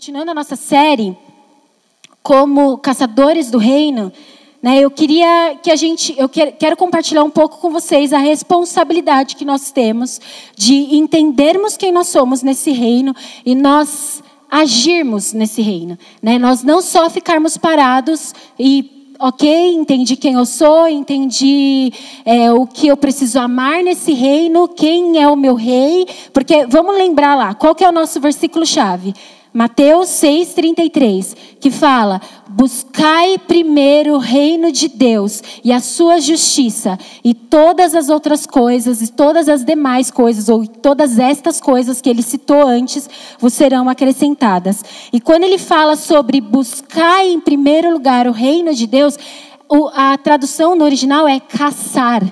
continuando a nossa série como caçadores do reino, né, eu queria que a gente, eu quero compartilhar um pouco com vocês a responsabilidade que nós temos de entendermos quem nós somos nesse reino e nós agirmos nesse reino, né? Nós não só ficarmos parados e ok, entendi quem eu sou, entendi é, o que eu preciso amar nesse reino, quem é o meu rei, porque vamos lembrar lá, qual que é o nosso versículo chave? Mateus 6,33, que fala: Buscai primeiro o reino de Deus e a sua justiça, e todas as outras coisas, e todas as demais coisas, ou todas estas coisas que ele citou antes, vos serão acrescentadas. E quando ele fala sobre buscar em primeiro lugar o reino de Deus, a tradução no original é caçar.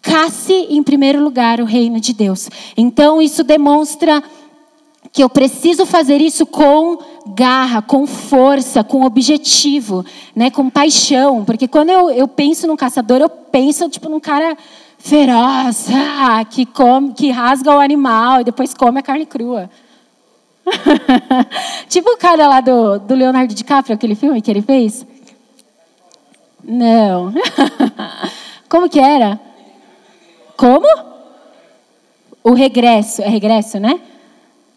Casse em primeiro lugar o reino de Deus. Então, isso demonstra que eu preciso fazer isso com garra, com força, com objetivo, né, com paixão, porque quando eu, eu penso num caçador, eu penso tipo num cara feroz, ah, que come, que rasga o animal e depois come a carne crua. tipo o cara lá do, do Leonardo DiCaprio, aquele filme que ele fez. Não. Como que era? Como? O regresso, é regresso, né?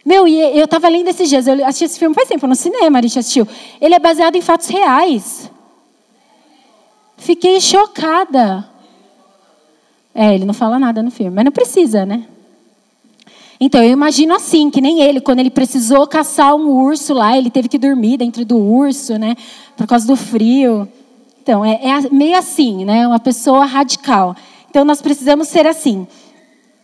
Meu, e eu estava lendo esses dias, eu assisti esse filme faz tempo, no cinema a gente assistiu. Ele é baseado em fatos reais. Fiquei chocada. É, ele não fala nada no filme, mas não precisa, né? Então, eu imagino assim, que nem ele, quando ele precisou caçar um urso lá, ele teve que dormir dentro do urso, né? Por causa do frio. Então, é, é meio assim, né? Uma pessoa radical. Então, nós precisamos ser assim.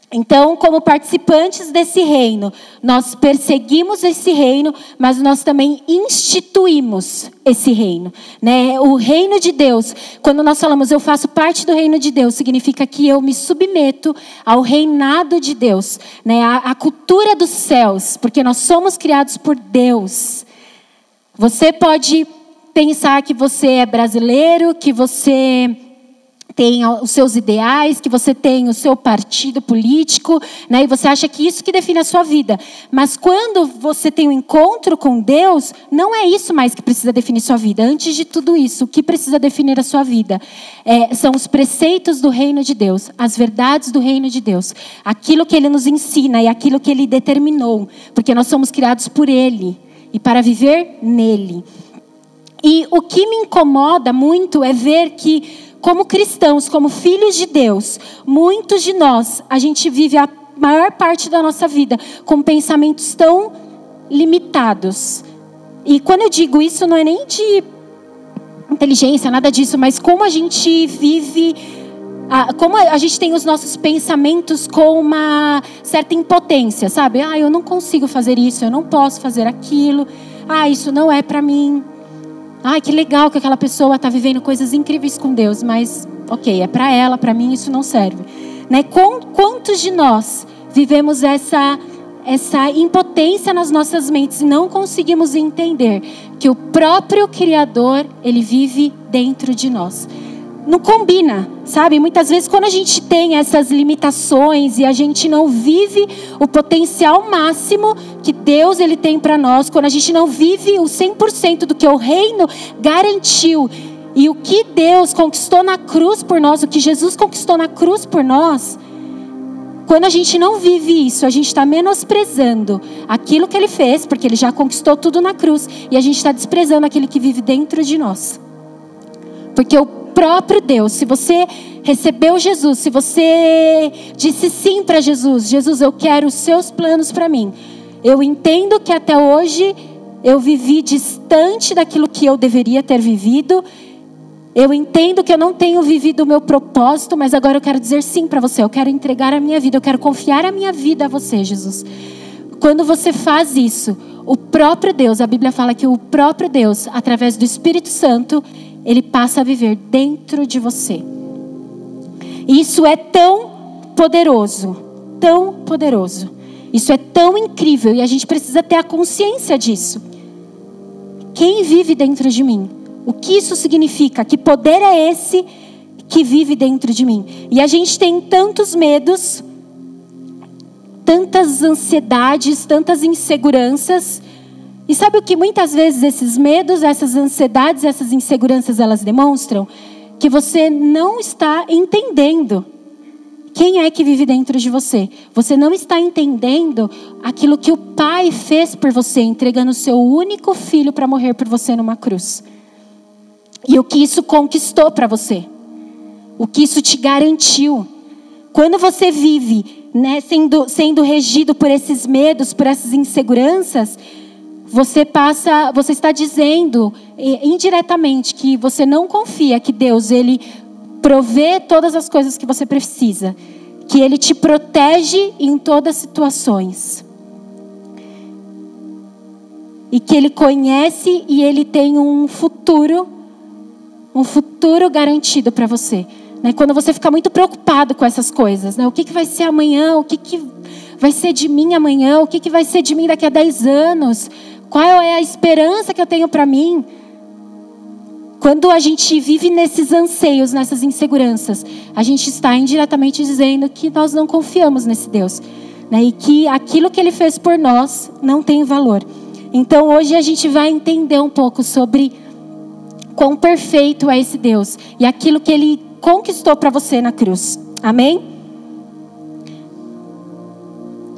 Então, como participantes desse reino, nós perseguimos esse reino, mas nós também instituímos esse reino. Né? O reino de Deus, quando nós falamos eu faço parte do reino de Deus, significa que eu me submeto ao reinado de Deus, né? a, a cultura dos céus, porque nós somos criados por Deus. Você pode pensar que você é brasileiro, que você tem os seus ideais, que você tem o seu partido político, né? E você acha que isso que define a sua vida. Mas quando você tem um encontro com Deus, não é isso mais que precisa definir sua vida. Antes de tudo isso, o que precisa definir a sua vida é, são os preceitos do reino de Deus, as verdades do reino de Deus, aquilo que Ele nos ensina e aquilo que Ele determinou, porque nós somos criados por Ele e para viver nele. E o que me incomoda muito é ver que como cristãos, como filhos de Deus, muitos de nós, a gente vive a maior parte da nossa vida com pensamentos tão limitados. E quando eu digo isso, não é nem de inteligência, nada disso, mas como a gente vive, como a gente tem os nossos pensamentos com uma certa impotência, sabe? Ah, eu não consigo fazer isso, eu não posso fazer aquilo. Ah, isso não é para mim. Ai, que legal que aquela pessoa está vivendo coisas incríveis com Deus, mas ok, é para ela, para mim isso não serve. Né? Quantos de nós vivemos essa essa impotência nas nossas mentes e não conseguimos entender que o próprio Criador ele vive dentro de nós? Não combina, sabe? Muitas vezes quando a gente tem essas limitações e a gente não vive o potencial máximo que Deus ele tem para nós, quando a gente não vive o 100% do que o reino garantiu e o que Deus conquistou na cruz por nós, o que Jesus conquistou na cruz por nós, quando a gente não vive isso, a gente está menosprezando aquilo que Ele fez, porque Ele já conquistou tudo na cruz, e a gente está desprezando aquele que vive dentro de nós. Porque o próprio Deus, se você recebeu Jesus, se você disse sim para Jesus, Jesus, eu quero os seus planos para mim. Eu entendo que até hoje eu vivi distante daquilo que eu deveria ter vivido. Eu entendo que eu não tenho vivido o meu propósito, mas agora eu quero dizer sim para você. Eu quero entregar a minha vida, eu quero confiar a minha vida a você, Jesus. Quando você faz isso, o próprio Deus, a Bíblia fala que o próprio Deus, através do Espírito Santo, ele passa a viver dentro de você. Isso é tão poderoso, tão poderoso. Isso é tão incrível e a gente precisa ter a consciência disso. Quem vive dentro de mim? O que isso significa? Que poder é esse que vive dentro de mim? E a gente tem tantos medos, tantas ansiedades, tantas inseguranças, E sabe o que muitas vezes esses medos, essas ansiedades, essas inseguranças elas demonstram? Que você não está entendendo quem é que vive dentro de você. Você não está entendendo aquilo que o Pai fez por você, entregando o seu único filho para morrer por você numa cruz. E o que isso conquistou para você. O que isso te garantiu. Quando você vive né, sendo, sendo regido por esses medos, por essas inseguranças, você passa, você está dizendo indiretamente que você não confia que Deus ele provê todas as coisas que você precisa, que ele te protege em todas as situações. E que ele conhece e ele tem um futuro, um futuro garantido para você. Né? Quando você fica muito preocupado com essas coisas, né? o que, que vai ser amanhã, o que, que vai ser de mim amanhã, o que, que vai ser de mim daqui a 10 anos, qual é a esperança que eu tenho para mim? Quando a gente vive nesses anseios, nessas inseguranças, a gente está indiretamente dizendo que nós não confiamos nesse Deus. Né? E que aquilo que Ele fez por nós não tem valor. Então hoje a gente vai entender um pouco sobre quão perfeito é esse Deus e aquilo que Ele conquistou para você na cruz. Amém?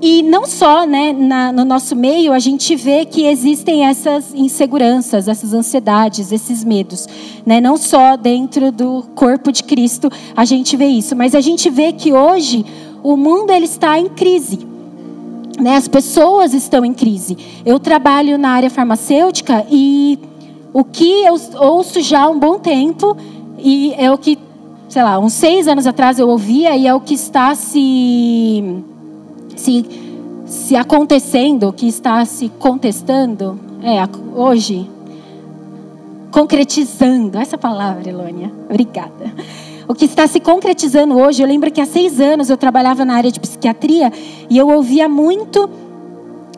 E não só né, na, no nosso meio a gente vê que existem essas inseguranças, essas ansiedades, esses medos. Né? Não só dentro do corpo de Cristo a gente vê isso, mas a gente vê que hoje o mundo ele está em crise. Né? As pessoas estão em crise. Eu trabalho na área farmacêutica e o que eu ouço já há um bom tempo, e é o que, sei lá, uns seis anos atrás eu ouvia, e é o que está se se, se acontecendo, que está se contestando, é, hoje, concretizando, essa palavra, Elônia, obrigada. O que está se concretizando hoje, eu lembro que há seis anos eu trabalhava na área de psiquiatria e eu ouvia muito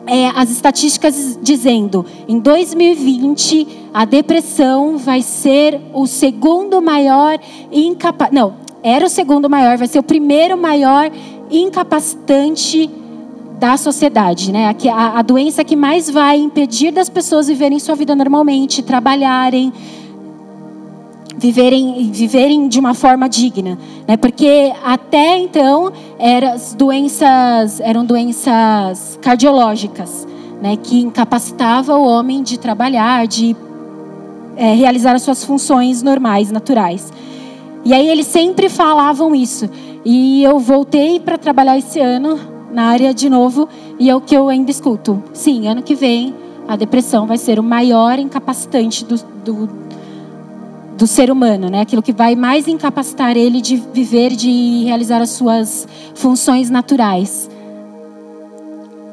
é, as estatísticas dizendo: em 2020 a depressão vai ser o segundo maior incapaz. Não, era o segundo maior, vai ser o primeiro maior incapacitante da sociedade, né? A, a doença que mais vai impedir das pessoas viverem sua vida normalmente, trabalharem, viverem, viverem de uma forma digna, né? Porque até então eram doenças, eram doenças cardiológicas, né? Que incapacitava o homem de trabalhar, de é, realizar as suas funções normais, naturais. E aí eles sempre falavam isso. E eu voltei para trabalhar esse ano na área de novo e é o que eu ainda escuto. Sim, ano que vem a depressão vai ser o maior incapacitante do, do, do ser humano, né? Aquilo que vai mais incapacitar ele de viver, de realizar as suas funções naturais.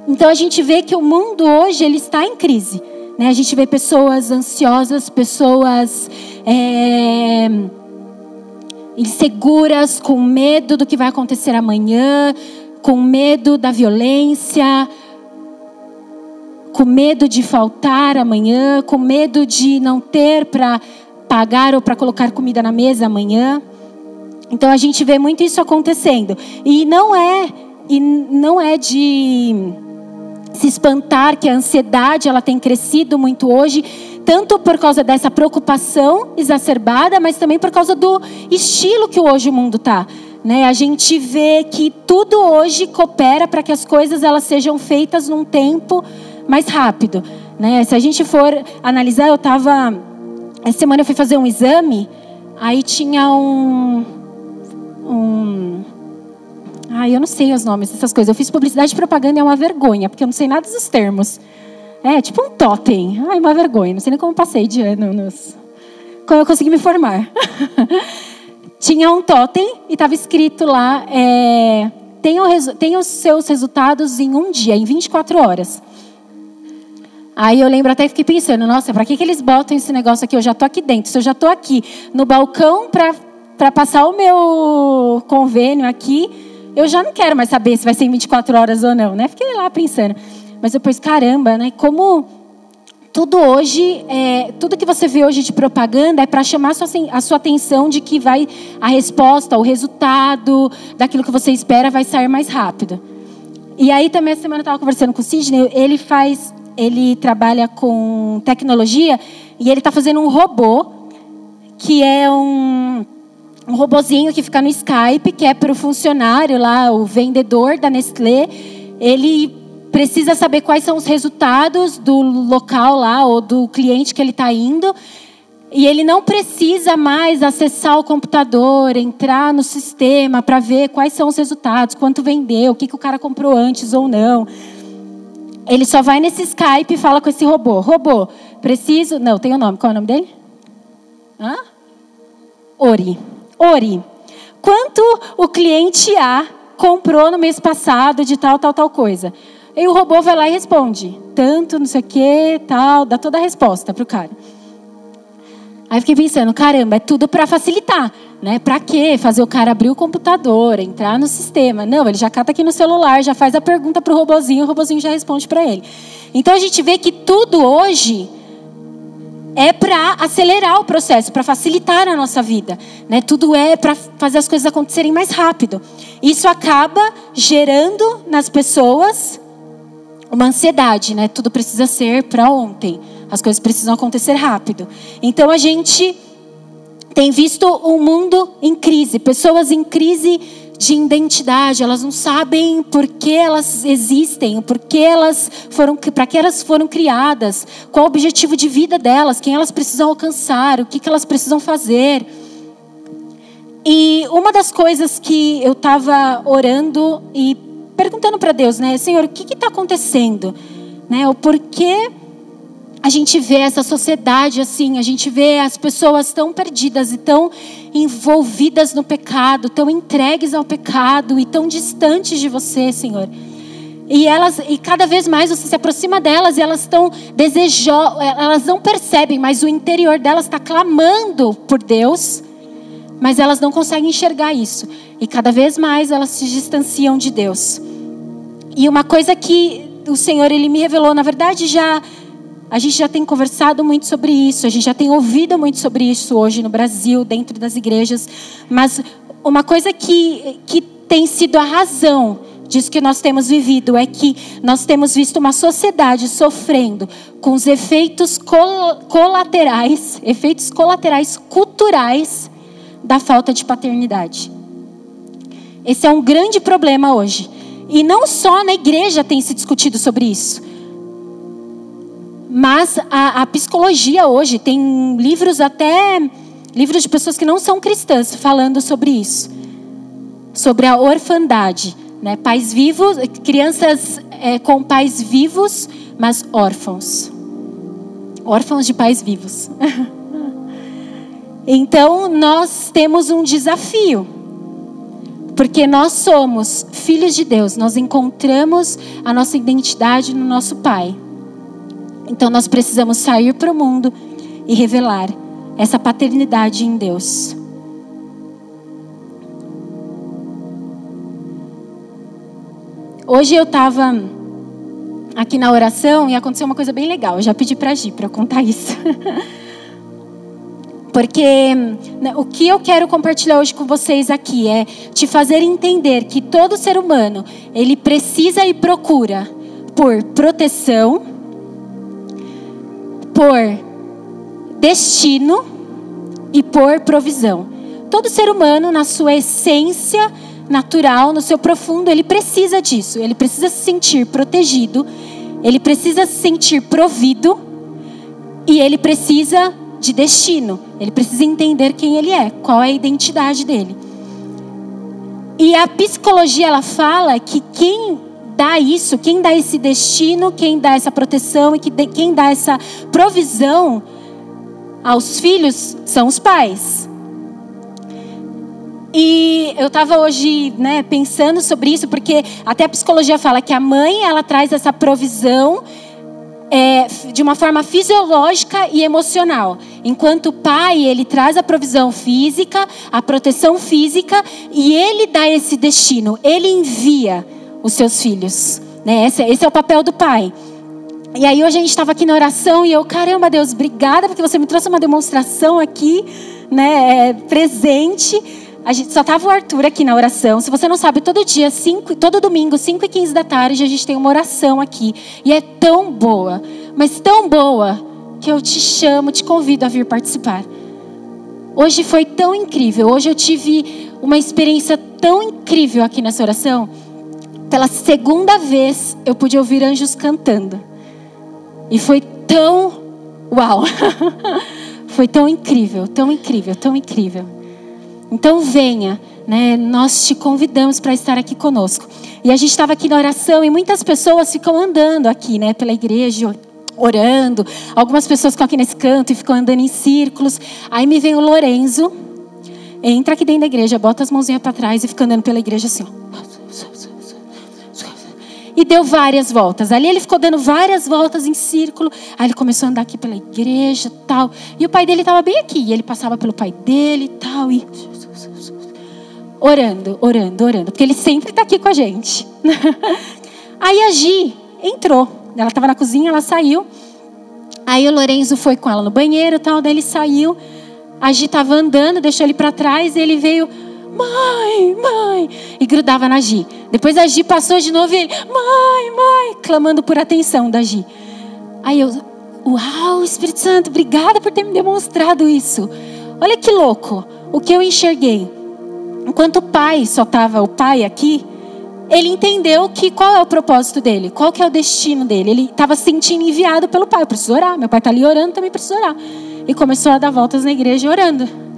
Então a gente vê que o mundo hoje ele está em crise. Né? A gente vê pessoas ansiosas, pessoas é, inseguras, com medo do que vai acontecer amanhã, com medo da violência, com medo de faltar amanhã, com medo de não ter para pagar ou para colocar comida na mesa amanhã. Então a gente vê muito isso acontecendo. E não é e não é de se espantar que a ansiedade ela tem crescido muito hoje tanto por causa dessa preocupação exacerbada, mas também por causa do estilo que hoje o mundo está. Né? A gente vê que tudo hoje coopera para que as coisas elas sejam feitas num tempo mais rápido. Né? Se a gente for analisar, eu estava. Essa semana eu fui fazer um exame, aí tinha um. um Ai, eu não sei os nomes dessas coisas. Eu fiz publicidade e propaganda é uma vergonha, porque eu não sei nada dos termos. É, tipo um totem. Ai, uma vergonha. Não sei nem como passei de ano nos... Como eu consegui me formar. Tinha um totem e estava escrito lá: é, tenha os seus resultados em um dia, em 24 horas. Aí eu lembro até fiquei pensando, nossa, para que, que eles botam esse negócio aqui? Eu já estou aqui dentro. Se eu já estou aqui no balcão para passar o meu convênio aqui, eu já não quero mais saber se vai ser em 24 horas ou não, né? Fiquei lá pensando. Mas depois, caramba, né? Como tudo hoje, é, tudo que você vê hoje de propaganda é para chamar a sua, a sua atenção de que vai a resposta, o resultado daquilo que você espera vai sair mais rápido. E aí também essa semana eu estava conversando com o Sidney, ele faz, ele trabalha com tecnologia e ele está fazendo um robô que é um, um robozinho que fica no Skype, que é para o funcionário lá, o vendedor da Nestlé. Ele precisa saber quais são os resultados do local lá ou do cliente que ele está indo. E ele não precisa mais acessar o computador, entrar no sistema para ver quais são os resultados, quanto vendeu, o que, que o cara comprou antes ou não. Ele só vai nesse Skype e fala com esse robô. Robô, preciso. Não, tem o um nome. Qual é o nome dele? Hã? Ori. Ori. Quanto o cliente A comprou no mês passado de tal, tal, tal coisa? E o robô vai lá e responde. Tanto, não sei o que, tal, dá toda a resposta para o cara. Aí fiquei pensando, caramba, é tudo para facilitar, né? Para quê? Fazer o cara abrir o computador, entrar no sistema. Não, ele já cata aqui no celular, já faz a pergunta para o robozinho, o robozinho já responde para ele. Então a gente vê que tudo hoje é para acelerar o processo, para facilitar a nossa vida, né? Tudo é para fazer as coisas acontecerem mais rápido. Isso acaba gerando nas pessoas uma ansiedade, né? Tudo precisa ser para ontem. As coisas precisam acontecer rápido. Então a gente tem visto um mundo em crise, pessoas em crise de identidade, elas não sabem por que elas existem, por que elas foram, para que elas foram criadas, qual o objetivo de vida delas, quem elas precisam alcançar, o que, que elas precisam fazer. E uma das coisas que eu estava orando e perguntando para Deus, né, Senhor, o que está acontecendo, né, o porquê a gente vê essa sociedade assim, a gente vê as pessoas tão perdidas e tão envolvidas no pecado, tão entregues ao pecado e tão distantes de você, Senhor. E elas e cada vez mais você se aproxima delas e elas estão desejosas, elas não percebem, mas o interior delas está clamando por Deus, mas elas não conseguem enxergar isso. E cada vez mais elas se distanciam de Deus. E uma coisa que o Senhor ele me revelou, na verdade já a gente já tem conversado muito sobre isso, a gente já tem ouvido muito sobre isso hoje no Brasil, dentro das igrejas. Mas uma coisa que, que tem sido a razão disso que nós temos vivido é que nós temos visto uma sociedade sofrendo com os efeitos col colaterais, efeitos colaterais culturais da falta de paternidade. Esse é um grande problema hoje. E não só na igreja tem se discutido sobre isso. Mas a, a psicologia hoje tem livros até livros de pessoas que não são cristãs falando sobre isso, sobre a orfandade, né? Pais vivos, crianças é, com pais vivos, mas órfãos, órfãos de pais vivos. então nós temos um desafio, porque nós somos filhos de Deus, nós encontramos a nossa identidade no nosso Pai. Então nós precisamos sair para o mundo e revelar essa paternidade em Deus. Hoje eu estava aqui na oração e aconteceu uma coisa bem legal. Eu já pedi para Gi para contar isso. Porque né, o que eu quero compartilhar hoje com vocês aqui é te fazer entender que todo ser humano, ele precisa e procura por proteção, por destino e por provisão. Todo ser humano, na sua essência natural, no seu profundo, ele precisa disso. Ele precisa se sentir protegido, ele precisa se sentir provido e ele precisa de destino. Ele precisa entender quem ele é, qual é a identidade dele. E a psicologia ela fala que quem dá isso, quem dá esse destino, quem dá essa proteção e quem dá essa provisão aos filhos são os pais. E eu estava hoje né, pensando sobre isso, porque até a psicologia fala que a mãe ela traz essa provisão é, de uma forma fisiológica e emocional, enquanto o pai ele traz a provisão física, a proteção física e ele dá esse destino, ele envia os seus filhos. Né? Esse, esse é o papel do pai. E aí hoje a gente estava aqui na oração e eu, caramba, Deus, obrigada porque você me trouxe uma demonstração aqui, né, é, presente a gente só tava o Arthur aqui na oração. Se você não sabe, todo dia, cinco, todo domingo, 5 e 15 da tarde, a gente tem uma oração aqui. E é tão boa, mas tão boa, que eu te chamo, te convido a vir participar. Hoje foi tão incrível. Hoje eu tive uma experiência tão incrível aqui nessa oração. Pela segunda vez eu pude ouvir anjos cantando. E foi tão uau. foi tão incrível, tão incrível, tão incrível. Então venha, né? Nós te convidamos para estar aqui conosco. E a gente estava aqui na oração e muitas pessoas ficam andando aqui, né, pela igreja, orando. Algumas pessoas ficam aqui nesse canto e ficam andando em círculos. Aí me vem o Lorenzo, entra aqui dentro da igreja, bota as mãozinhas para trás e fica andando pela igreja assim, ó. E deu várias voltas. Ali ele ficou dando várias voltas em círculo. Aí ele começou a andar aqui pela igreja tal. E o pai dele estava bem aqui. E ele passava pelo pai dele tal. E orando, orando, orando. Porque ele sempre está aqui com a gente. Aí a Gi entrou. Ela estava na cozinha, ela saiu. Aí o Lorenzo foi com ela no banheiro tal. Daí ele saiu. A Gi estava andando, deixou ele para trás. E ele veio mãe, mãe, e grudava na Gi. Depois a Gi passou de novo e ele, mãe, mãe, clamando por atenção da Gi. Aí eu, uau, Espírito Santo, obrigada por ter me demonstrado isso. Olha que louco, o que eu enxerguei. Enquanto o pai só estava o pai aqui, ele entendeu que qual é o propósito dele, qual que é o destino dele. Ele estava se sentindo enviado pelo pai. Eu preciso orar, meu pai está ali orando, também preciso orar. E começou a dar voltas na igreja orando.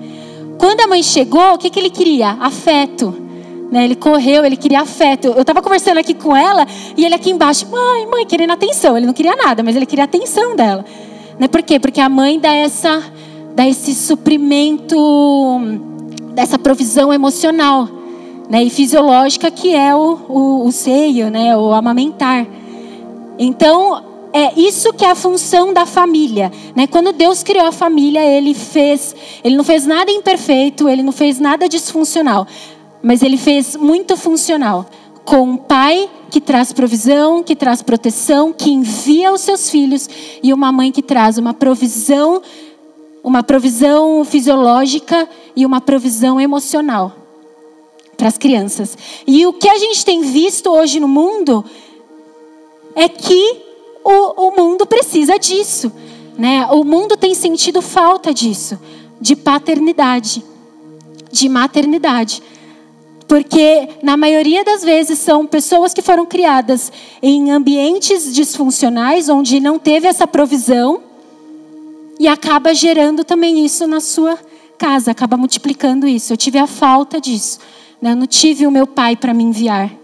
Quando a mãe chegou, o que, que ele queria? Afeto. Né? Ele correu, ele queria afeto. Eu estava conversando aqui com ela e ele aqui embaixo, mãe, mãe, querendo atenção. Ele não queria nada, mas ele queria atenção dela. Né? Por quê? Porque a mãe dá, essa, dá esse suprimento, dessa provisão emocional né? e fisiológica que é o, o, o seio, né? o amamentar. Então, é isso que é a função da família, né? Quando Deus criou a família, ele fez, ele não fez nada imperfeito, ele não fez nada disfuncional, mas ele fez muito funcional, com um pai que traz provisão, que traz proteção, que envia os seus filhos e uma mãe que traz uma provisão, uma provisão fisiológica e uma provisão emocional para as crianças. E o que a gente tem visto hoje no mundo é que o, o mundo precisa disso. Né? O mundo tem sentido falta disso, de paternidade, de maternidade. Porque, na maioria das vezes, são pessoas que foram criadas em ambientes disfuncionais, onde não teve essa provisão, e acaba gerando também isso na sua casa, acaba multiplicando isso. Eu tive a falta disso. Né? Eu não tive o meu pai para me enviar.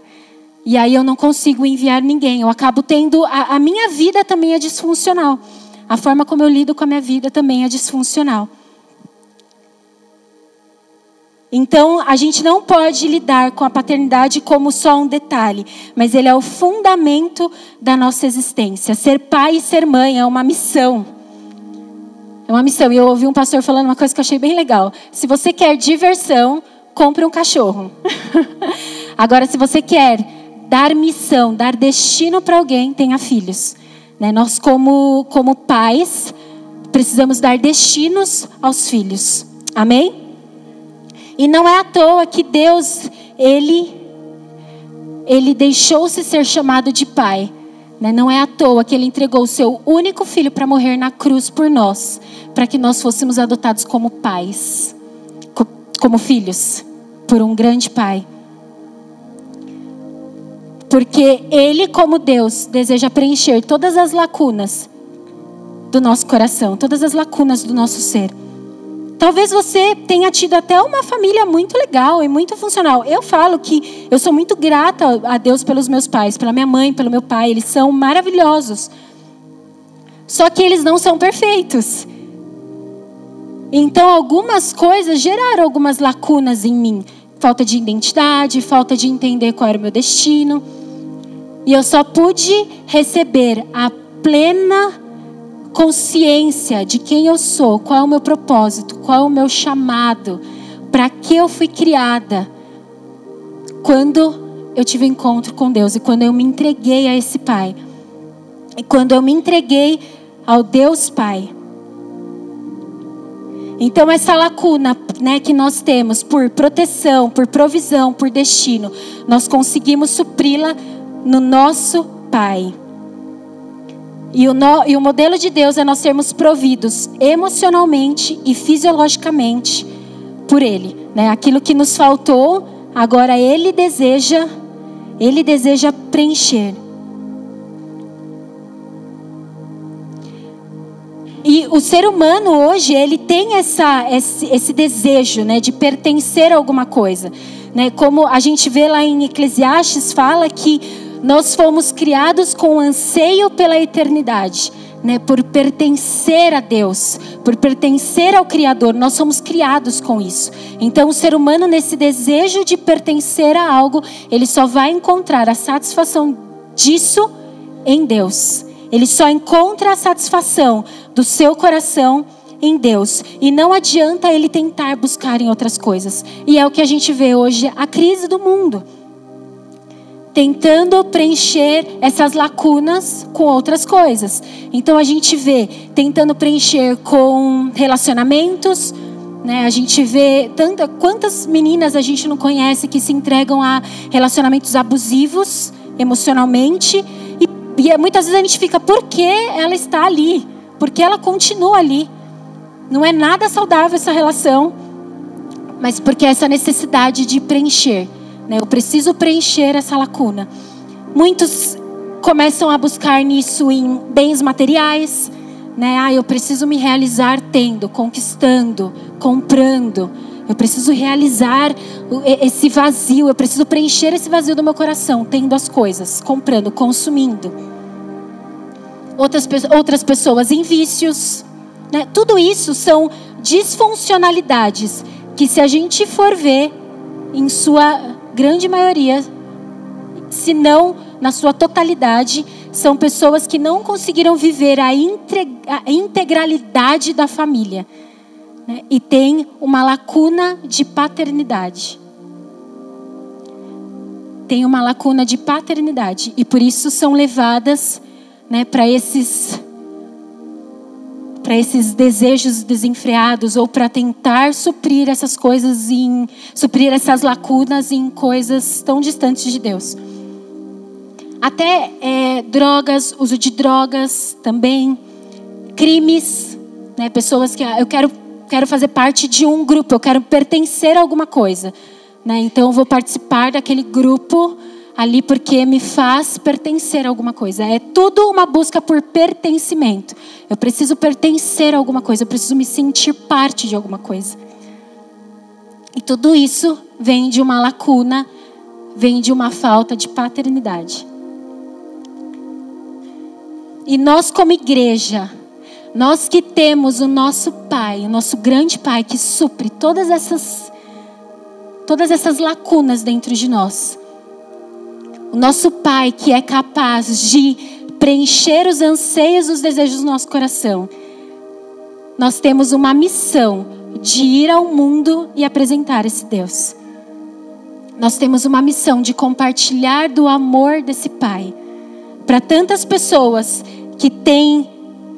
E aí eu não consigo enviar ninguém. Eu acabo tendo. A, a minha vida também é disfuncional. A forma como eu lido com a minha vida também é disfuncional. Então, a gente não pode lidar com a paternidade como só um detalhe, mas ele é o fundamento da nossa existência. Ser pai e ser mãe é uma missão. É uma missão. E eu ouvi um pastor falando uma coisa que eu achei bem legal. Se você quer diversão, compre um cachorro. Agora, se você quer dar missão, dar destino para alguém, tenha filhos. Né? Nós, como, como pais, precisamos dar destinos aos filhos. Amém? E não é à toa que Deus, Ele, Ele deixou-se ser chamado de Pai. Né? Não é à toa que Ele entregou o seu único filho para morrer na cruz por nós, para que nós fôssemos adotados como pais, como filhos, por um grande Pai. Porque Ele, como Deus, deseja preencher todas as lacunas do nosso coração, todas as lacunas do nosso ser. Talvez você tenha tido até uma família muito legal e muito funcional. Eu falo que eu sou muito grata a Deus pelos meus pais, pela minha mãe, pelo meu pai. Eles são maravilhosos. Só que eles não são perfeitos. Então, algumas coisas geraram algumas lacunas em mim. Falta de identidade, falta de entender qual era o meu destino. E eu só pude receber a plena consciência de quem eu sou, qual é o meu propósito, qual é o meu chamado, para que eu fui criada, quando eu tive encontro com Deus e quando eu me entreguei a esse Pai. E quando eu me entreguei ao Deus Pai. Então essa lacuna, né, que nós temos por proteção, por provisão, por destino, nós conseguimos supri-la no nosso Pai. E o, no, e o modelo de Deus é nós sermos providos emocionalmente e fisiologicamente por Ele. Né? Aquilo que nos faltou, agora Ele deseja, Ele deseja preencher. E o ser humano hoje, ele tem essa, esse, esse desejo né, de pertencer a alguma coisa. Né? Como a gente vê lá em Eclesiastes, fala que nós fomos criados com anseio pela eternidade. Né, por pertencer a Deus, por pertencer ao Criador, nós somos criados com isso. Então, o ser humano, nesse desejo de pertencer a algo, ele só vai encontrar a satisfação disso em Deus. Ele só encontra a satisfação do seu coração em Deus. E não adianta ele tentar buscar em outras coisas. E é o que a gente vê hoje, a crise do mundo tentando preencher essas lacunas com outras coisas. Então a gente vê tentando preencher com relacionamentos, né? A gente vê tanta, quantas meninas a gente não conhece que se entregam a relacionamentos abusivos emocionalmente e, e muitas vezes a gente fica por que ela está ali? Por que ela continua ali? Não é nada saudável essa relação, mas porque essa necessidade de preencher né? Eu preciso preencher essa lacuna. Muitos começam a buscar nisso em bens materiais, né? Ah, eu preciso me realizar tendo, conquistando, comprando. Eu preciso realizar esse vazio, eu preciso preencher esse vazio do meu coração, tendo as coisas, comprando, consumindo. Outras, outras pessoas em vícios. Né? Tudo isso são disfuncionalidades que, se a gente for ver em sua grande maioria, se não na sua totalidade, são pessoas que não conseguiram viver a, integralidade da família né? e tem uma lacuna de paternidade. Tem uma lacuna de paternidade e por isso são levadas né, para esses para esses desejos desenfreados ou para tentar suprir essas coisas em suprir essas lacunas em coisas tão distantes de Deus. Até é, drogas, uso de drogas também, crimes, né? Pessoas que ah, eu quero quero fazer parte de um grupo, eu quero pertencer a alguma coisa, né? Então eu vou participar daquele grupo ali porque me faz pertencer a alguma coisa. É tudo uma busca por pertencimento. Eu preciso pertencer a alguma coisa, eu preciso me sentir parte de alguma coisa. E tudo isso vem de uma lacuna, vem de uma falta de paternidade. E nós, como igreja, nós que temos o nosso Pai, o nosso grande Pai que supre todas essas todas essas lacunas dentro de nós. O nosso Pai que é capaz de preencher os anseios, os desejos do nosso coração. Nós temos uma missão de ir ao mundo e apresentar esse Deus. Nós temos uma missão de compartilhar do amor desse Pai para tantas pessoas que têm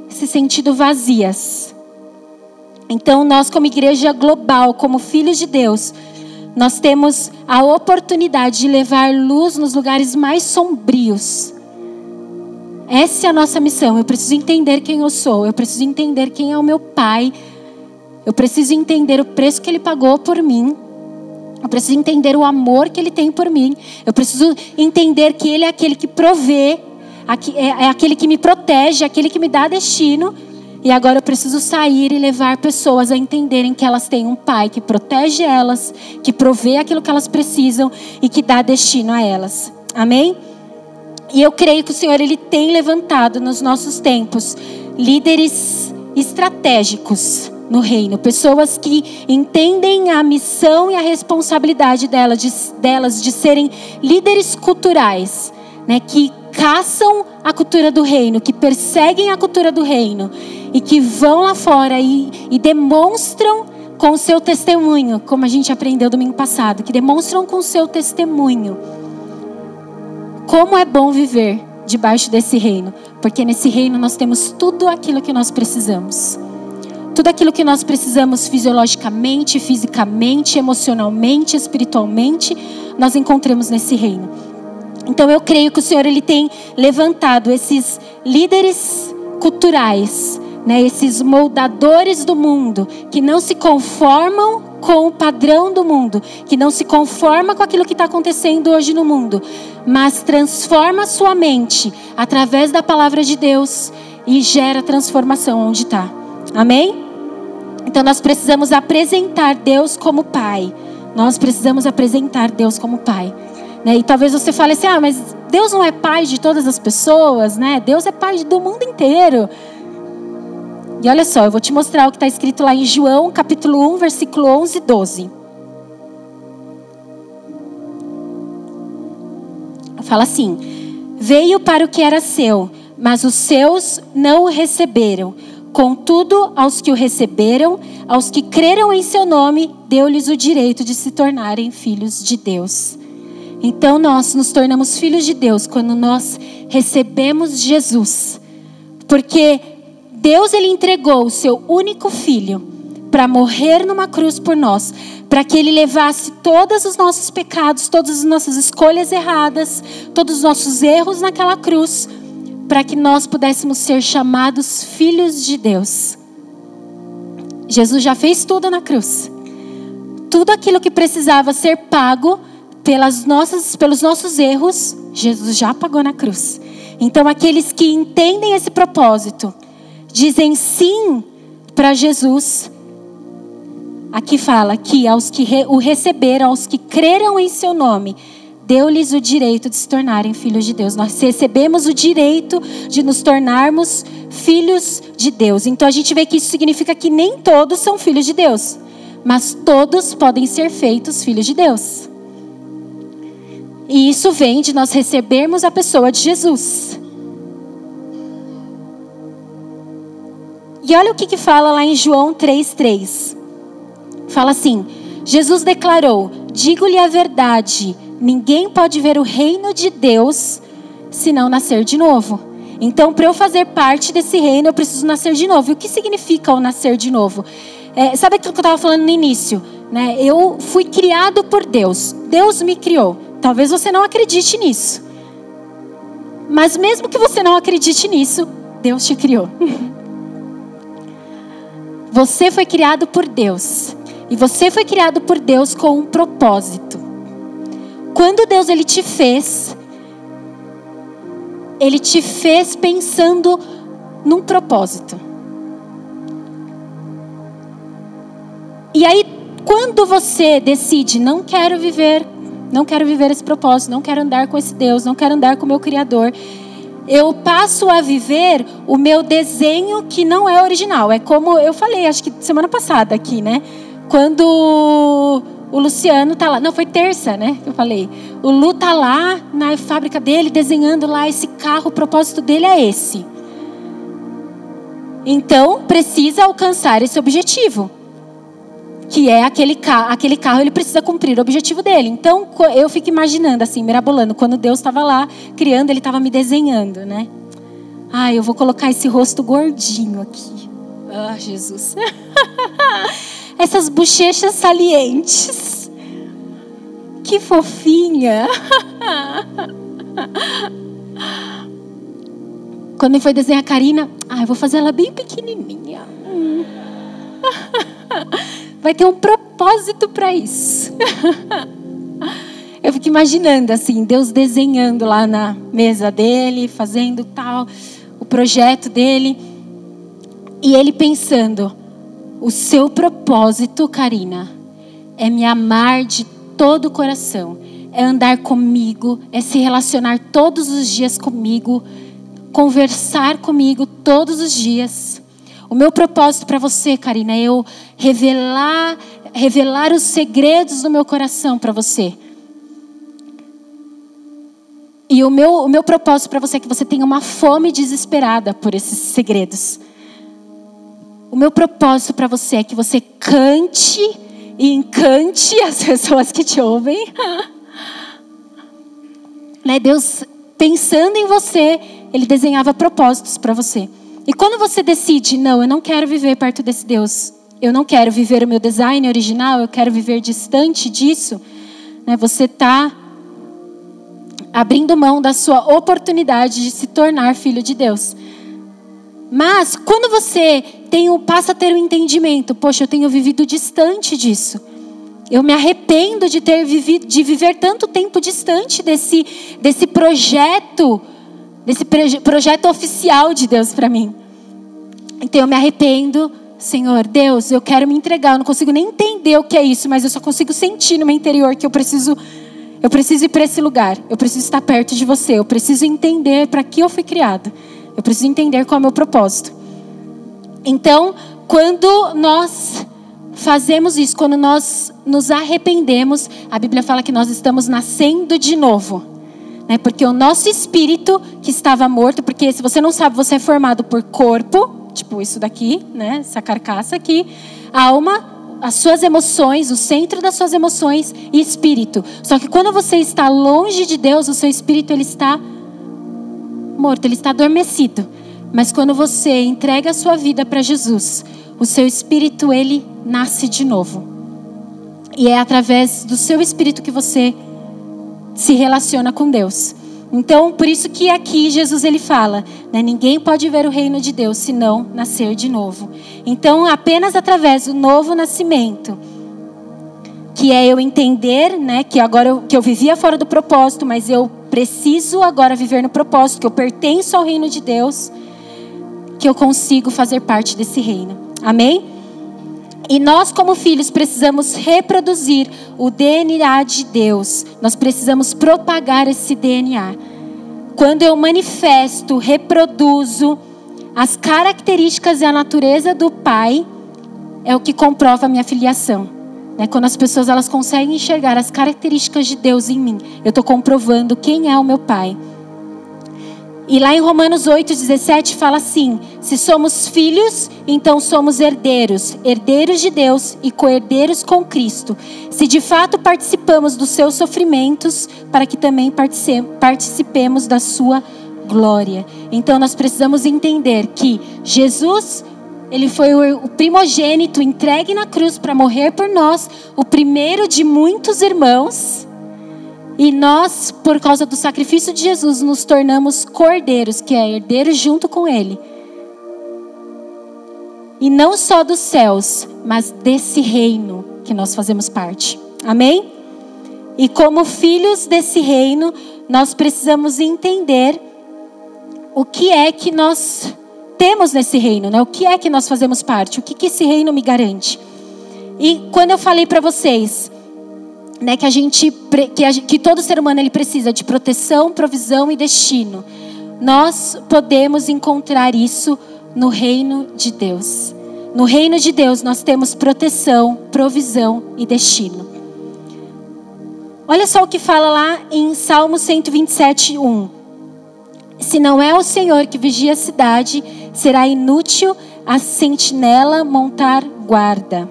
se sentido vazias. Então, nós, como igreja global, como filhos de Deus, nós temos a oportunidade de levar luz nos lugares mais sombrios. Essa é a nossa missão. Eu preciso entender quem eu sou, eu preciso entender quem é o meu pai, eu preciso entender o preço que ele pagou por mim. Eu preciso entender o amor que ele tem por mim. Eu preciso entender que ele é aquele que provê, é, é aquele que me protege, é aquele que me dá destino. E agora eu preciso sair e levar pessoas a entenderem que elas têm um pai que protege elas, que provê aquilo que elas precisam e que dá destino a elas. Amém? E eu creio que o Senhor ele tem levantado nos nossos tempos líderes estratégicos no reino, pessoas que entendem a missão e a responsabilidade delas de, delas de serem líderes culturais, né, que caçam a cultura do reino, que perseguem a cultura do reino e que vão lá fora e, e demonstram com o seu testemunho, como a gente aprendeu domingo passado, que demonstram com o seu testemunho como é bom viver debaixo desse reino, porque nesse reino nós temos tudo aquilo que nós precisamos. Tudo aquilo que nós precisamos fisiologicamente, fisicamente, emocionalmente, espiritualmente, nós encontramos nesse reino. Então eu creio que o Senhor ele tem levantado esses líderes culturais, né, esses moldadores do mundo, que não se conformam com o padrão do mundo, que não se conforma com aquilo que está acontecendo hoje no mundo, mas transforma sua mente através da palavra de Deus e gera transformação onde está. Amém? Então nós precisamos apresentar Deus como Pai. Nós precisamos apresentar Deus como Pai. Né? E talvez você fale assim: ah, mas Deus não é Pai de todas as pessoas, né? Deus é Pai do mundo inteiro. E olha só, eu vou te mostrar o que está escrito lá em João, capítulo 1, versículo 11 e 12. Fala assim: Veio para o que era seu, mas os seus não o receberam. Contudo, aos que o receberam, aos que creram em seu nome, deu-lhes o direito de se tornarem filhos de Deus. Então nós nos tornamos filhos de Deus quando nós recebemos Jesus. Porque Deus ele entregou o seu único filho para morrer numa cruz por nós, para que ele levasse todos os nossos pecados, todas as nossas escolhas erradas, todos os nossos erros naquela cruz para que nós pudéssemos ser chamados filhos de Deus. Jesus já fez tudo na cruz. Tudo aquilo que precisava ser pago pelas nossas, pelos nossos erros, Jesus já pagou na cruz. Então, aqueles que entendem esse propósito, dizem sim para Jesus. Aqui fala que aos que o receberam, aos que creram em seu nome, deu-lhes o direito de se tornarem filhos de Deus. Nós recebemos o direito de nos tornarmos filhos de Deus. Então a gente vê que isso significa que nem todos são filhos de Deus, mas todos podem ser feitos filhos de Deus. E isso vem de nós recebermos a pessoa de Jesus. E olha o que, que fala lá em João 3,3. Fala assim: Jesus declarou: Digo-lhe a verdade Ninguém pode ver o reino de Deus se não nascer de novo. Então, para eu fazer parte desse reino, eu preciso nascer de novo. E o que significa o nascer de novo? É, sabe aquilo que eu estava falando no início? Né? Eu fui criado por Deus. Deus me criou. Talvez você não acredite nisso. Mas mesmo que você não acredite nisso, Deus te criou. Você foi criado por Deus. E você foi criado por Deus com um propósito. Quando Deus ele te fez, ele te fez pensando num propósito. E aí, quando você decide, não quero viver, não quero viver esse propósito, não quero andar com esse Deus, não quero andar com o meu Criador, eu passo a viver o meu desenho que não é original. É como eu falei, acho que semana passada aqui, né? Quando o Luciano tá lá. Não, foi terça, né? Que eu falei. O Lu tá lá na fábrica dele, desenhando lá esse carro. O propósito dele é esse. Então, precisa alcançar esse objetivo. Que é aquele carro, aquele carro ele precisa cumprir o objetivo dele. Então, eu fico imaginando assim, mirabolando, quando Deus estava lá criando, ele estava me desenhando, né? Ah, eu vou colocar esse rosto gordinho aqui. Ah, Jesus. essas bochechas salientes. Que fofinha. Quando ele foi desenhar a Karina, ah, eu vou fazer ela bem pequenininha. Vai ter um propósito para isso. Eu fico imaginando assim, Deus desenhando lá na mesa dele, fazendo tal, o projeto dele. E ele pensando: o seu propósito, Karina, é me amar de todo o coração, é andar comigo, é se relacionar todos os dias comigo, conversar comigo todos os dias. O meu propósito para você, Karina, é eu revelar, revelar os segredos do meu coração para você. E o meu, o meu propósito para você é que você tenha uma fome desesperada por esses segredos. O meu propósito para você é que você cante e encante as pessoas que te ouvem. né? Deus, pensando em você, Ele desenhava propósitos para você. E quando você decide, não, eu não quero viver perto desse Deus, eu não quero viver o meu design original, eu quero viver distante disso, né, você está abrindo mão da sua oportunidade de se tornar filho de Deus. Mas quando você tem, passa a ter o um entendimento, poxa, eu tenho vivido distante disso. Eu me arrependo de ter vivido, de viver tanto tempo distante desse, desse projeto, desse projeto oficial de Deus para mim. Então eu me arrependo, Senhor, Deus, eu quero me entregar. Eu não consigo nem entender o que é isso, mas eu só consigo sentir no meu interior que eu preciso, eu preciso ir para esse lugar. Eu preciso estar perto de você. Eu preciso entender para que eu fui criado. Eu preciso entender qual é o meu propósito. Então, quando nós fazemos isso, quando nós nos arrependemos, a Bíblia fala que nós estamos nascendo de novo. Né? Porque o nosso espírito que estava morto, porque se você não sabe, você é formado por corpo, tipo isso daqui, né? essa carcaça aqui, alma, as suas emoções, o centro das suas emoções e espírito. Só que quando você está longe de Deus, o seu espírito ele está morto, ele está adormecido. Mas quando você entrega a sua vida para Jesus, o seu espírito ele nasce de novo. E é através do seu espírito que você se relaciona com Deus. Então, por isso que aqui Jesus ele fala, né, ninguém pode ver o reino de Deus se não nascer de novo. Então, apenas através do novo nascimento, que é eu entender, né, que agora eu, que eu vivia fora do propósito, mas eu preciso agora viver no propósito, que eu pertenço ao reino de Deus, que eu consigo fazer parte desse reino. Amém? E nós, como filhos, precisamos reproduzir o DNA de Deus. Nós precisamos propagar esse DNA. Quando eu manifesto, reproduzo as características e a natureza do Pai, é o que comprova a minha filiação. Né? Quando as pessoas elas conseguem enxergar as características de Deus em mim, eu estou comprovando quem é o meu Pai. E lá em Romanos 8,17 fala assim: se somos filhos, então somos herdeiros, herdeiros de Deus e co-herdeiros com Cristo. Se de fato participamos dos seus sofrimentos, para que também participemos da sua glória. Então nós precisamos entender que Jesus ele foi o primogênito entregue na cruz para morrer por nós, o primeiro de muitos irmãos. E nós, por causa do sacrifício de Jesus, nos tornamos cordeiros, que é herdeiros junto com Ele. E não só dos céus, mas desse reino que nós fazemos parte. Amém? E como filhos desse reino, nós precisamos entender o que é que nós temos nesse reino, né? O que é que nós fazemos parte? O que, que esse reino me garante? E quando eu falei para vocês né, que a gente que, a, que todo ser humano ele precisa de proteção, provisão e destino. Nós podemos encontrar isso no reino de Deus. No reino de Deus nós temos proteção, provisão e destino. Olha só o que fala lá em Salmo 127, 1. Se não é o Senhor que vigia a cidade, será inútil a sentinela montar guarda.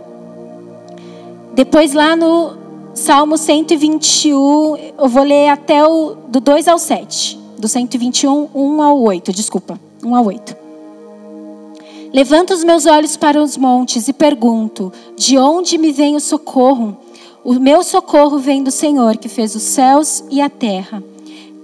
Depois lá no Salmo 121, eu vou ler até o do 2 ao 7. Do 121, 1 ao 8, desculpa. 1 ao 8. Levanto os meus olhos para os montes e pergunto: de onde me vem o socorro? O meu socorro vem do Senhor, que fez os céus e a terra.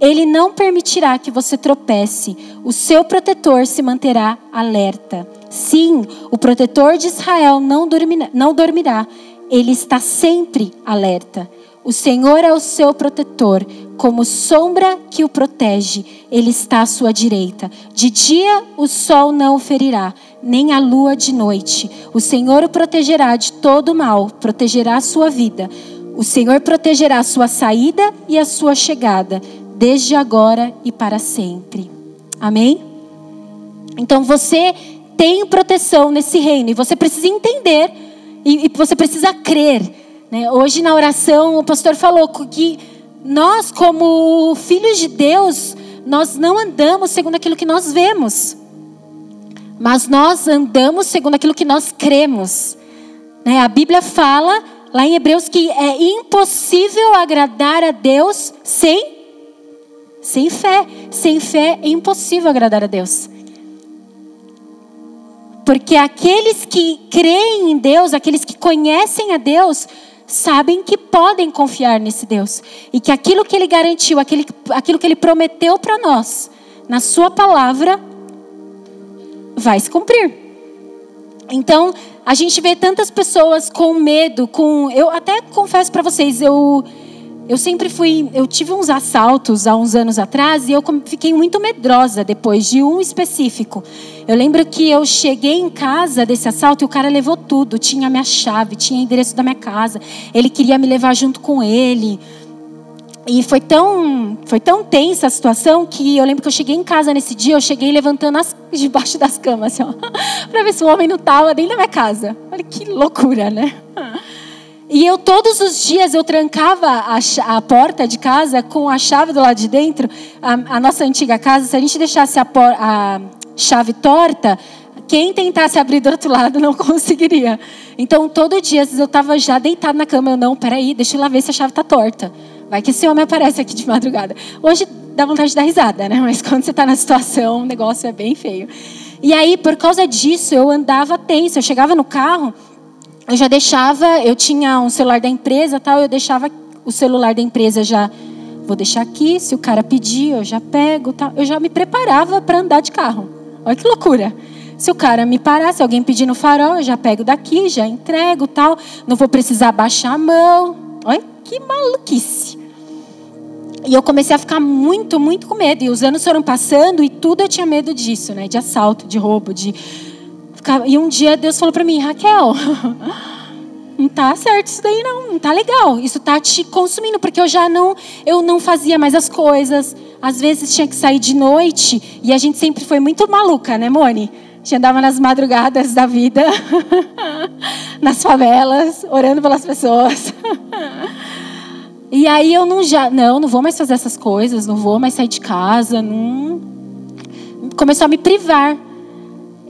Ele não permitirá que você tropece, o seu protetor se manterá alerta. Sim, o protetor de Israel não dormirá, não dormirá ele está sempre alerta. O Senhor é o seu protetor, como sombra que o protege, ele está à sua direita. De dia o sol não o ferirá, nem a lua de noite. O Senhor o protegerá de todo mal, protegerá a sua vida. O Senhor protegerá a sua saída e a sua chegada, desde agora e para sempre. Amém? Então você tem proteção nesse reino e você precisa entender e, e você precisa crer. Né? Hoje na oração o pastor falou que nós, como filhos de Deus, nós não andamos segundo aquilo que nós vemos, mas nós andamos segundo aquilo que nós cremos. Né? A Bíblia fala lá em Hebreus que é impossível agradar a Deus sem sem fé. Sem fé é impossível agradar a Deus. Porque aqueles que creem em Deus, aqueles que conhecem a Deus, sabem que podem confiar nesse Deus. E que aquilo que Ele garantiu, aquilo, aquilo que Ele prometeu para nós, na Sua palavra, vai se cumprir. Então, a gente vê tantas pessoas com medo, com. Eu até confesso para vocês, eu eu sempre fui, eu tive uns assaltos há uns anos atrás e eu fiquei muito medrosa depois de um específico. Eu lembro que eu cheguei em casa desse assalto e o cara levou tudo, tinha minha chave, tinha endereço da minha casa. Ele queria me levar junto com ele. E foi tão, foi tão tensa a situação que eu lembro que eu cheguei em casa nesse dia, eu cheguei levantando as, debaixo das camas, assim, ver se o homem não estava dentro da minha casa. Olha que loucura, né? E eu todos os dias eu trancava a, a, porta de casa com a chave do lado de dentro. A, a nossa antiga casa, se a gente deixasse a, por, a chave torta, quem tentasse abrir do outro lado não conseguiria. Então todo dia eu estava já deitado na cama, eu não, peraí, deixa eu lá ver se a chave está torta. Vai que esse homem aparece aqui de madrugada. Hoje dá vontade de dar risada, né? Mas quando você está na situação, o negócio é bem feio. E aí, por causa disso, eu andava tenso. Eu chegava no carro, eu já deixava, eu tinha um celular da empresa, tal, eu deixava o celular da empresa já vou deixar aqui, se o cara pedir, eu já pego, tal. Eu já me preparava para andar de carro. Olha que loucura. Se o cara me parar, se alguém pedir no farol, eu já pego daqui, já entrego, tal. Não vou precisar baixar a mão. Olha que maluquice. E eu comecei a ficar muito, muito com medo. E os anos foram passando e tudo eu tinha medo disso, né? De assalto, de roubo, de e um dia Deus falou para mim, Raquel, não tá certo isso daí não, não tá legal. Isso tá te consumindo porque eu já não, eu não fazia mais as coisas. Às vezes tinha que sair de noite e a gente sempre foi muito maluca, né, Moni? A gente andava nas madrugadas da vida, nas favelas, orando pelas pessoas. E aí eu não já, não, não vou mais fazer essas coisas, não vou mais sair de casa, não. Começou a me privar.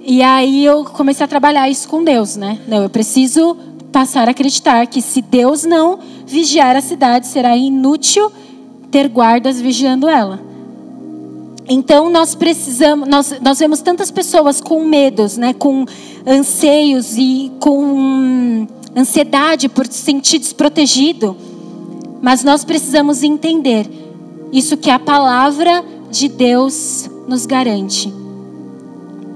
E aí eu comecei a trabalhar isso com Deus, né? Não, eu preciso passar a acreditar que se Deus não vigiar a cidade, será inútil ter guardas vigiando ela. Então nós precisamos, nós, nós vemos tantas pessoas com medos, né, com anseios e com ansiedade por se sentir desprotegido, mas nós precisamos entender isso que a palavra de Deus nos garante.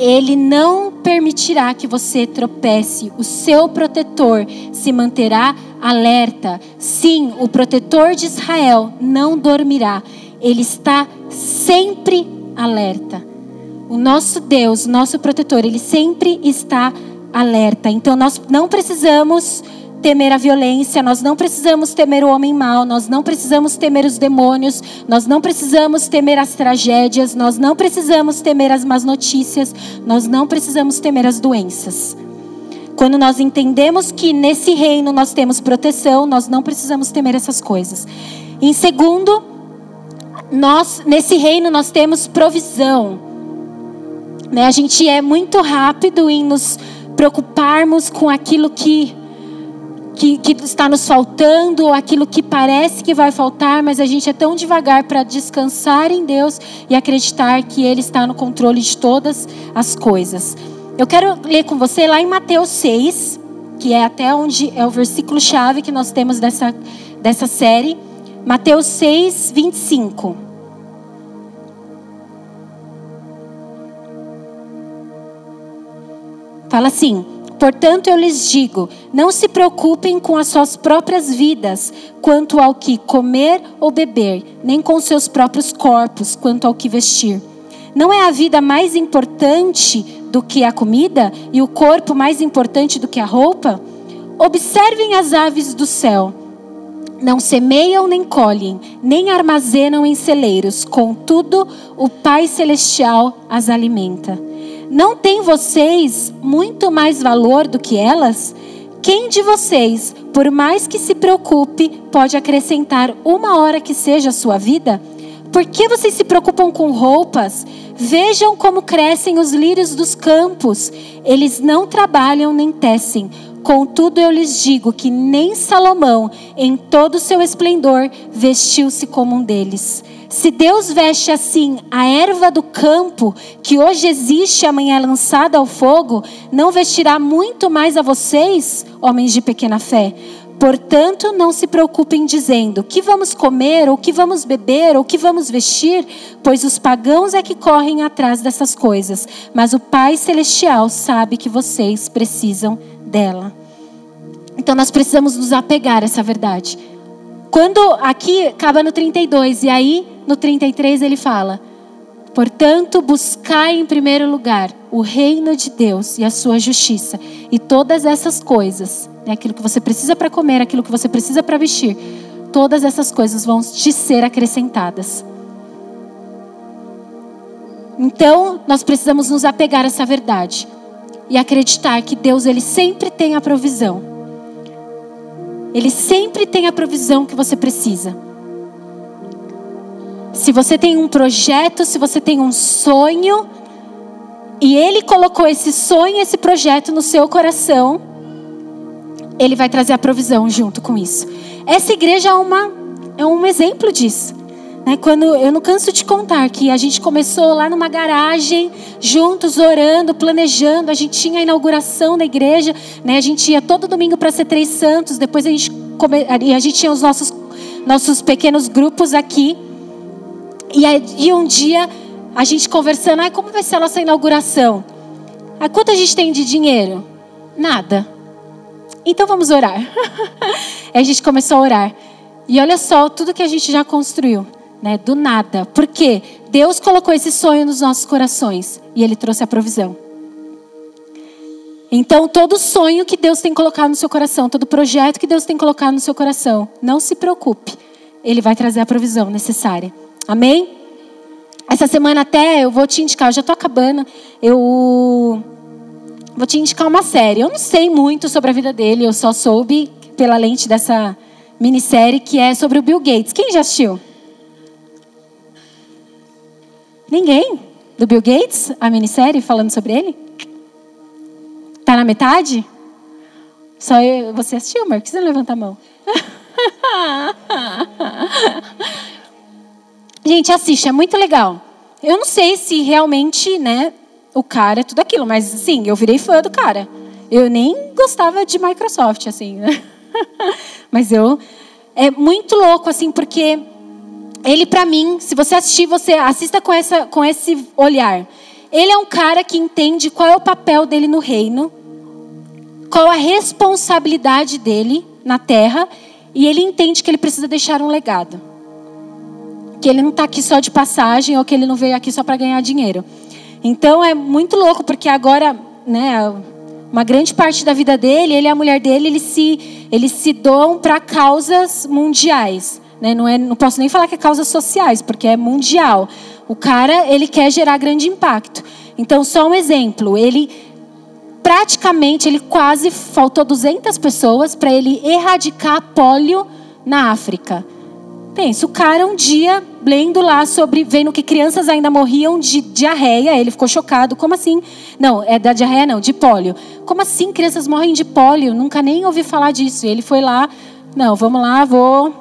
Ele não permitirá que você tropece. O seu protetor se manterá alerta. Sim, o protetor de Israel não dormirá. Ele está sempre alerta. O nosso Deus, nosso protetor, ele sempre está alerta. Então nós não precisamos temer a violência, nós não precisamos temer o homem mau, nós não precisamos temer os demônios, nós não precisamos temer as tragédias, nós não precisamos temer as más notícias, nós não precisamos temer as doenças. Quando nós entendemos que nesse reino nós temos proteção, nós não precisamos temer essas coisas. Em segundo, nós nesse reino nós temos provisão. Né? A gente é muito rápido em nos preocuparmos com aquilo que que, que está nos faltando, ou aquilo que parece que vai faltar, mas a gente é tão devagar para descansar em Deus e acreditar que Ele está no controle de todas as coisas. Eu quero ler com você lá em Mateus 6, que é até onde é o versículo chave que nós temos dessa, dessa série. Mateus 6, 25. Fala assim: Portanto, eu lhes digo: não se preocupem com as suas próprias vidas, quanto ao que comer ou beber, nem com seus próprios corpos, quanto ao que vestir. Não é a vida mais importante do que a comida e o corpo mais importante do que a roupa? Observem as aves do céu. Não semeiam nem colhem, nem armazenam em celeiros, contudo, o Pai Celestial as alimenta. Não tem vocês muito mais valor do que elas? Quem de vocês, por mais que se preocupe, pode acrescentar uma hora que seja a sua vida? Por que vocês se preocupam com roupas? Vejam como crescem os lírios dos campos. Eles não trabalham nem tecem. Contudo, eu lhes digo que nem Salomão, em todo o seu esplendor, vestiu-se como um deles. Se Deus veste assim a erva do campo, que hoje existe e amanhã é lançada ao fogo, não vestirá muito mais a vocês, homens de pequena fé? Portanto, não se preocupem dizendo: que vamos comer, ou que vamos beber, ou que vamos vestir, pois os pagãos é que correm atrás dessas coisas, mas o Pai Celestial sabe que vocês precisam dela. Então nós precisamos nos apegar a essa verdade. Quando aqui acaba no 32 e aí no 33 ele fala: Portanto, buscai em primeiro lugar o reino de Deus e a sua justiça, e todas essas coisas, né, aquilo que você precisa para comer, aquilo que você precisa para vestir, todas essas coisas vão te ser acrescentadas. Então, nós precisamos nos apegar a essa verdade e acreditar que Deus ele sempre tem a provisão. Ele sempre tem a provisão que você precisa. Se você tem um projeto, se você tem um sonho, e Ele colocou esse sonho, esse projeto no seu coração, Ele vai trazer a provisão junto com isso. Essa igreja é, uma, é um exemplo disso. Né? Quando eu não canso de contar que a gente começou lá numa garagem, juntos orando, planejando. A gente tinha a inauguração da igreja, né? A gente ia todo domingo para ser três santos. Depois a gente come... a gente tinha os nossos nossos pequenos grupos aqui. E um dia a gente conversando, ah, como vai ser a nossa inauguração? Ah, quanto a gente tem de dinheiro? Nada. Então vamos orar. aí a gente começou a orar. E olha só tudo que a gente já construiu né, do nada. Porque Deus colocou esse sonho nos nossos corações e Ele trouxe a provisão. Então, todo sonho que Deus tem colocado no seu coração, todo projeto que Deus tem colocado no seu coração, não se preocupe, Ele vai trazer a provisão necessária. Amém? Essa semana até eu vou te indicar, eu já estou acabando, eu vou te indicar uma série. Eu não sei muito sobre a vida dele, eu só soube pela lente dessa minissérie que é sobre o Bill Gates. Quem já assistiu? Ninguém? Do Bill Gates, a minissérie falando sobre ele? Tá na metade? Só eu, você assistiu, Marcos? Você levanta a mão. Gente, assiste, é muito legal. Eu não sei se realmente, né, o cara é tudo aquilo, mas sim, eu virei fã do cara. Eu nem gostava de Microsoft, assim, né? mas eu. É muito louco, assim, porque ele para mim, se você assistir, você assista com, essa, com esse olhar. Ele é um cara que entende qual é o papel dele no reino, qual a responsabilidade dele na terra, e ele entende que ele precisa deixar um legado. Que ele não está aqui só de passagem ou que ele não veio aqui só para ganhar dinheiro. Então é muito louco, porque agora, né, uma grande parte da vida dele, ele e a mulher dele, eles se, eles se doam para causas mundiais. Né? Não, é, não posso nem falar que é causas sociais, porque é mundial. O cara, ele quer gerar grande impacto. Então, só um exemplo. Ele praticamente, ele quase faltou 200 pessoas para ele erradicar polio na África. Pensa, o cara um dia lendo lá sobre, vendo que crianças ainda morriam de diarreia, ele ficou chocado. Como assim? Não, é da diarreia não, de polio. Como assim crianças morrem de polio? Nunca nem ouvi falar disso. Ele foi lá, não, vamos lá, vou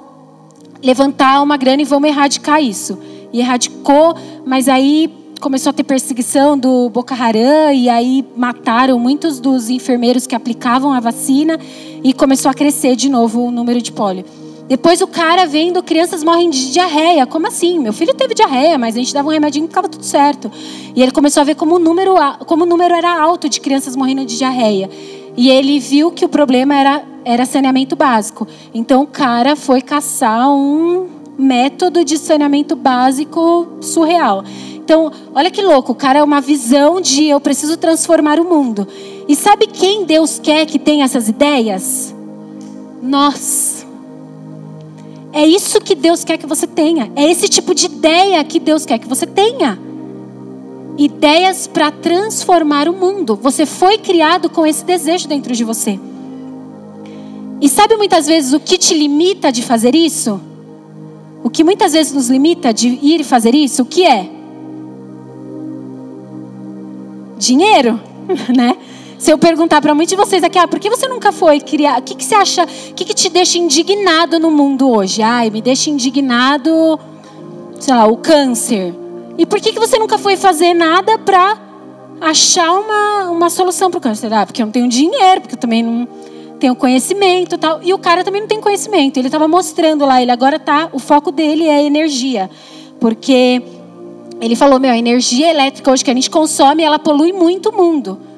levantar uma grana e vamos erradicar isso. E erradicou, mas aí começou a ter perseguição do Boko Haram e aí mataram muitos dos enfermeiros que aplicavam a vacina e começou a crescer de novo o número de pólio. Depois o cara vendo crianças morrem de diarreia. Como assim? Meu filho teve diarreia, mas a gente dava um remedinho e ficava tudo certo. E ele começou a ver como o número, como o número era alto de crianças morrendo de diarreia. E ele viu que o problema era, era saneamento básico. Então o cara foi caçar um método de saneamento básico surreal. Então, olha que louco, o cara é uma visão de eu preciso transformar o mundo. E sabe quem Deus quer que tenha essas ideias? Nós. É isso que Deus quer que você tenha. É esse tipo de ideia que Deus quer que você tenha ideias para transformar o mundo. Você foi criado com esse desejo dentro de você. E sabe muitas vezes o que te limita de fazer isso? O que muitas vezes nos limita de ir fazer isso? O que é? Dinheiro, né? Se eu perguntar para muitos de vocês aqui, ah, por que você nunca foi criar? O que, que você acha? O que, que te deixa indignado no mundo hoje? Ai, me deixa indignado, sei lá, o câncer. E por que, que você nunca foi fazer nada para achar uma, uma solução para o câncer? Ah, porque eu não tenho dinheiro, porque eu também não tenho conhecimento tal. E o cara também não tem conhecimento. Ele estava mostrando lá, ele agora tá, o foco dele é energia. Porque ele falou, meu, a energia elétrica hoje que a gente consome, ela polui muito o mundo.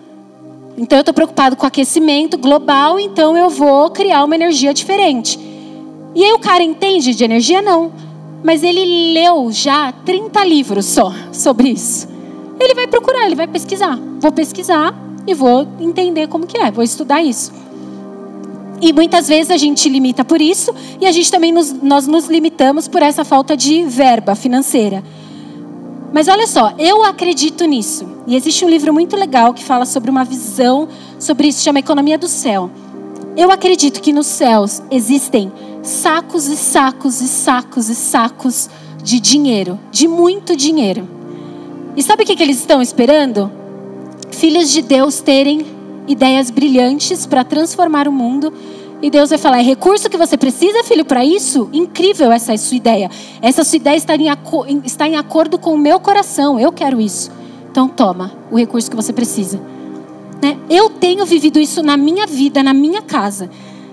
Então eu estou preocupado com aquecimento global, então eu vou criar uma energia diferente. E aí o cara entende de energia? Não. Mas ele leu já 30 livros só sobre isso. Ele vai procurar, ele vai pesquisar. Vou pesquisar e vou entender como que é, vou estudar isso. E muitas vezes a gente limita por isso e a gente também nos, nós nos limitamos por essa falta de verba financeira. Mas olha só, eu acredito nisso. E existe um livro muito legal que fala sobre uma visão sobre isso, chama Economia do Céu. Eu acredito que nos céus existem sacos e sacos e sacos e sacos de dinheiro, de muito dinheiro. E sabe o que, que eles estão esperando? Filhos de Deus terem ideias brilhantes para transformar o mundo e Deus vai falar: é recurso que você precisa, filho, para isso? Incrível essa sua ideia. Essa sua ideia está em, está em acordo com o meu coração. Eu quero isso. Então, toma o recurso que você precisa. Né? Eu tenho vivido isso na minha vida, na minha casa.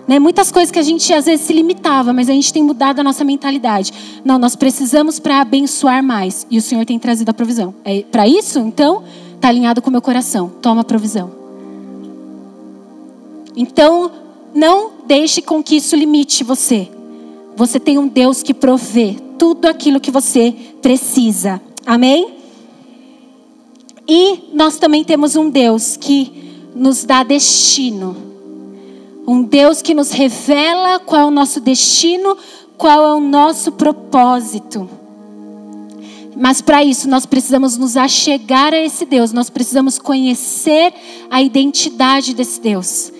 Né? Muitas coisas que a gente às vezes se limitava, mas a gente tem mudado a nossa mentalidade. Não, nós precisamos para abençoar mais. E o Senhor tem trazido a provisão. É para isso? Então, está alinhado com o meu coração. Toma a provisão. Então, não deixe com que isso limite você. Você tem um Deus que provê tudo aquilo que você precisa. Amém? E nós também temos um Deus que nos dá destino. Um Deus que nos revela qual é o nosso destino, qual é o nosso propósito. Mas para isso nós precisamos nos achegar a esse Deus, nós precisamos conhecer a identidade desse Deus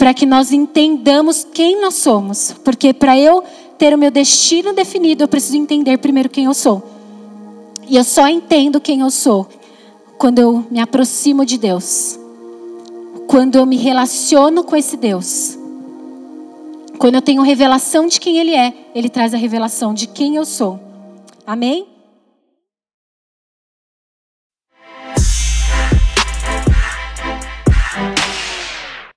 para que nós entendamos quem nós somos. Porque para eu ter o meu destino definido, eu preciso entender primeiro quem eu sou. E eu só entendo quem eu sou quando eu me aproximo de Deus. Quando eu me relaciono com esse Deus. Quando eu tenho revelação de quem Ele é, Ele traz a revelação de quem eu sou. Amém?